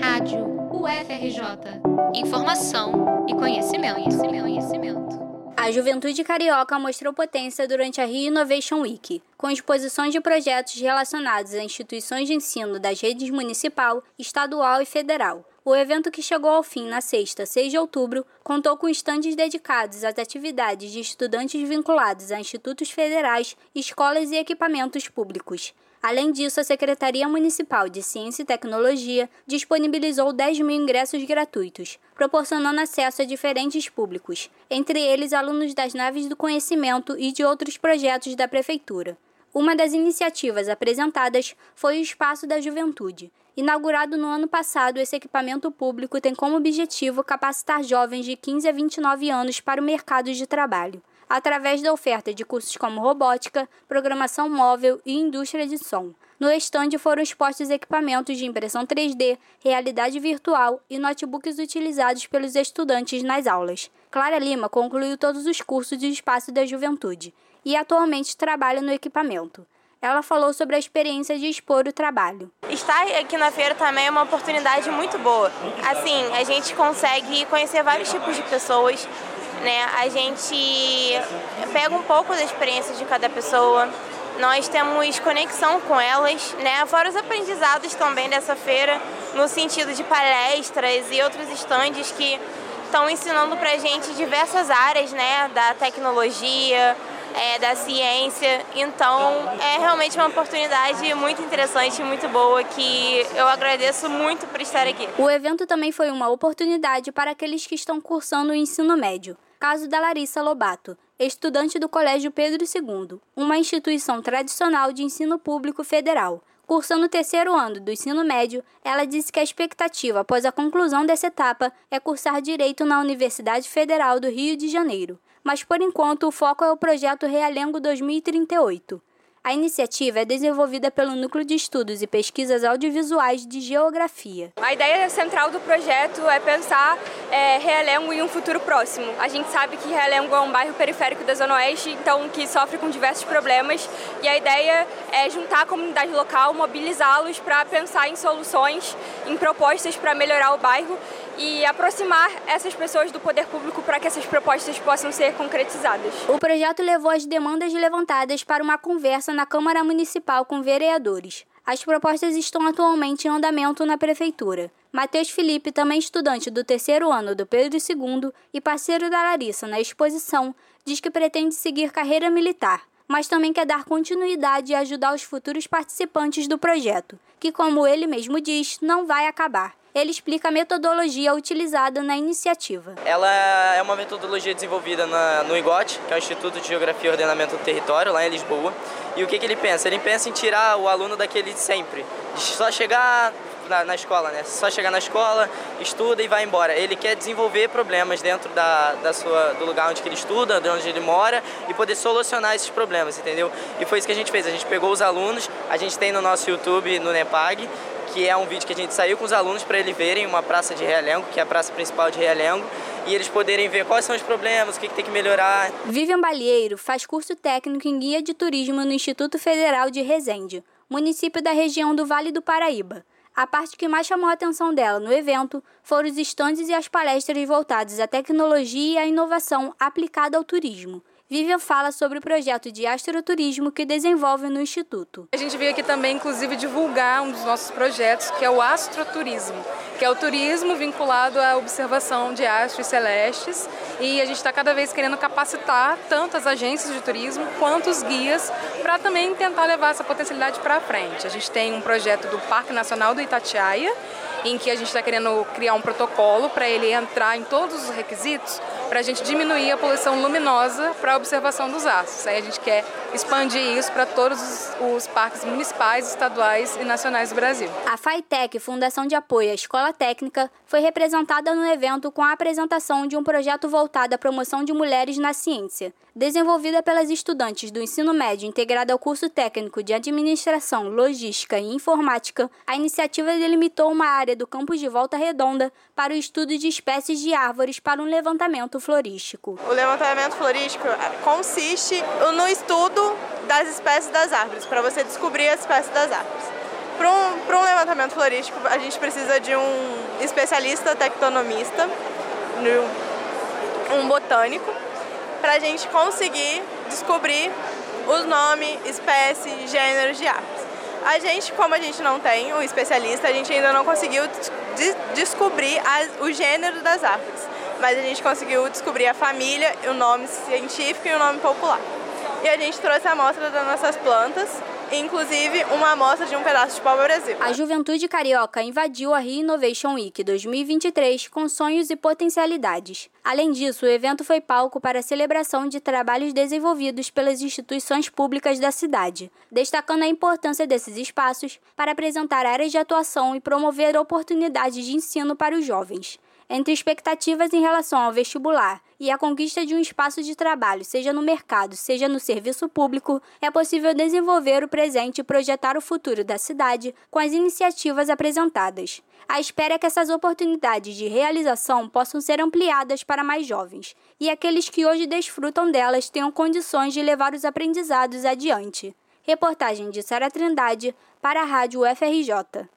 Rádio UFRJ. Informação e conhecimento, conhecimento, conhecimento. A Juventude Carioca mostrou potência durante a Rio Innovation Week, com exposições de projetos relacionados a instituições de ensino das redes municipal, estadual e federal. O evento, que chegou ao fim na sexta, 6 de outubro, contou com estandes dedicados às atividades de estudantes vinculados a institutos federais, escolas e equipamentos públicos. Além disso, a Secretaria Municipal de Ciência e Tecnologia disponibilizou 10 mil ingressos gratuitos, proporcionando acesso a diferentes públicos, entre eles alunos das naves do conhecimento e de outros projetos da Prefeitura. Uma das iniciativas apresentadas foi o Espaço da Juventude. Inaugurado no ano passado, esse equipamento público tem como objetivo capacitar jovens de 15 a 29 anos para o mercado de trabalho através da oferta de cursos como robótica, programação móvel e indústria de som. No estande foram expostos equipamentos de impressão 3D, realidade virtual e notebooks utilizados pelos estudantes nas aulas. Clara Lima concluiu todos os cursos do Espaço da Juventude e atualmente trabalha no equipamento. Ela falou sobre a experiência de expor o trabalho. Estar aqui na feira também é uma oportunidade muito boa. Assim, a gente consegue conhecer vários tipos de pessoas, né? A gente pega um pouco da experiência de cada pessoa. Nós temos conexão com elas, né? Fora os aprendizados também dessa feira, no sentido de palestras e outros estandes que estão ensinando para a gente diversas áreas, né? Da tecnologia, é, da ciência. Então, é realmente uma oportunidade muito interessante, muito boa, que eu agradeço muito por estar aqui. O evento também foi uma oportunidade para aqueles que estão cursando o ensino médio. Caso da Larissa Lobato, estudante do Colégio Pedro II, uma instituição tradicional de ensino público federal. Cursando o terceiro ano do ensino médio, ela disse que a expectativa após a conclusão dessa etapa é cursar direito na Universidade Federal do Rio de Janeiro. Mas por enquanto o foco é o projeto Realengo 2038. A iniciativa é desenvolvida pelo Núcleo de Estudos e Pesquisas Audiovisuais de Geografia. A ideia central do projeto é pensar é, Realengo em um futuro próximo. A gente sabe que Realengo é um bairro periférico da Zona Oeste, então que sofre com diversos problemas, e a ideia é juntar a comunidade local, mobilizá-los para pensar em soluções, em propostas para melhorar o bairro e aproximar essas pessoas do poder público para que essas propostas possam ser concretizadas. O projeto levou as demandas levantadas para uma conversa na Câmara Municipal com vereadores. As propostas estão atualmente em andamento na Prefeitura. Matheus Felipe, também estudante do terceiro ano do Pedro II e parceiro da Larissa na exposição, diz que pretende seguir carreira militar, mas também quer dar continuidade e ajudar os futuros participantes do projeto, que, como ele mesmo diz, não vai acabar ele explica a metodologia utilizada na iniciativa. Ela é uma metodologia desenvolvida na, no IGOT, que é o Instituto de Geografia e Ordenamento do Território, lá em Lisboa. E o que, que ele pensa? Ele pensa em tirar o aluno daquele de sempre, só chegar na, na, escola, né? Só chegar na escola, estuda e vai embora. Ele quer desenvolver problemas dentro da, da sua, do lugar onde ele estuda, de onde ele mora e poder solucionar esses problemas, entendeu? E foi isso que a gente fez. A gente pegou os alunos, a gente tem no nosso YouTube, no Nepag, que é um vídeo que a gente saiu com os alunos para eles verem uma praça de Realengo, que é a praça principal de Realengo, e eles poderem ver quais são os problemas, o que, que tem que melhorar. Vivian Balieiro faz curso técnico em guia de turismo no Instituto Federal de Resende, município da região do Vale do Paraíba. A parte que mais chamou a atenção dela no evento foram os estandes e as palestras voltadas à tecnologia e à inovação aplicada ao turismo. Vivian fala sobre o projeto de astroturismo que desenvolve no Instituto. A gente veio aqui também, inclusive, divulgar um dos nossos projetos, que é o astroturismo, que é o turismo vinculado à observação de astros celestes. E a gente está cada vez querendo capacitar tanto as agências de turismo quanto os guias para também tentar levar essa potencialidade para frente. A gente tem um projeto do Parque Nacional do Itatiaia, em que a gente está querendo criar um protocolo para ele entrar em todos os requisitos para a gente diminuir a poluição luminosa para a observação dos astros. Aí a gente quer expandir isso para todos os, os, parques municipais, estaduais e nacionais do Brasil. A FAITEC, Fundação de Apoio à Escola Técnica, foi representada no evento com a apresentação de um projeto voltado à promoção de mulheres na ciência. Desenvolvida pelas estudantes do ensino médio integrado ao curso técnico de Administração, Logística e Informática, a iniciativa delimitou uma área do campus de Volta Redonda para o estudo de espécies de árvores para um levantamento florístico. O levantamento florístico consiste no estudo das espécies das árvores, para você descobrir as espécies das árvores. Para um, um levantamento florístico, a gente precisa de um especialista tectonomista, um botânico, para a gente conseguir descobrir os nomes, espécies, gêneros de árvores. A gente, como a gente não tem um especialista, a gente ainda não conseguiu de descobrir a, o gênero das árvores, mas a gente conseguiu descobrir a família, o nome científico e o nome popular. E a gente trouxe a amostra das nossas plantas inclusive uma amostra de um pedaço de pau-brasil. A juventude carioca invadiu a Rio Innovation Week 2023 com sonhos e potencialidades. Além disso, o evento foi palco para a celebração de trabalhos desenvolvidos pelas instituições públicas da cidade, destacando a importância desses espaços para apresentar áreas de atuação e promover oportunidades de ensino para os jovens entre expectativas em relação ao vestibular e a conquista de um espaço de trabalho, seja no mercado, seja no serviço público, é possível desenvolver o presente e projetar o futuro da cidade com as iniciativas apresentadas. A espera é que essas oportunidades de realização possam ser ampliadas para mais jovens e aqueles que hoje desfrutam delas tenham condições de levar os aprendizados adiante. Reportagem de Sara Trindade para a Rádio UFRJ.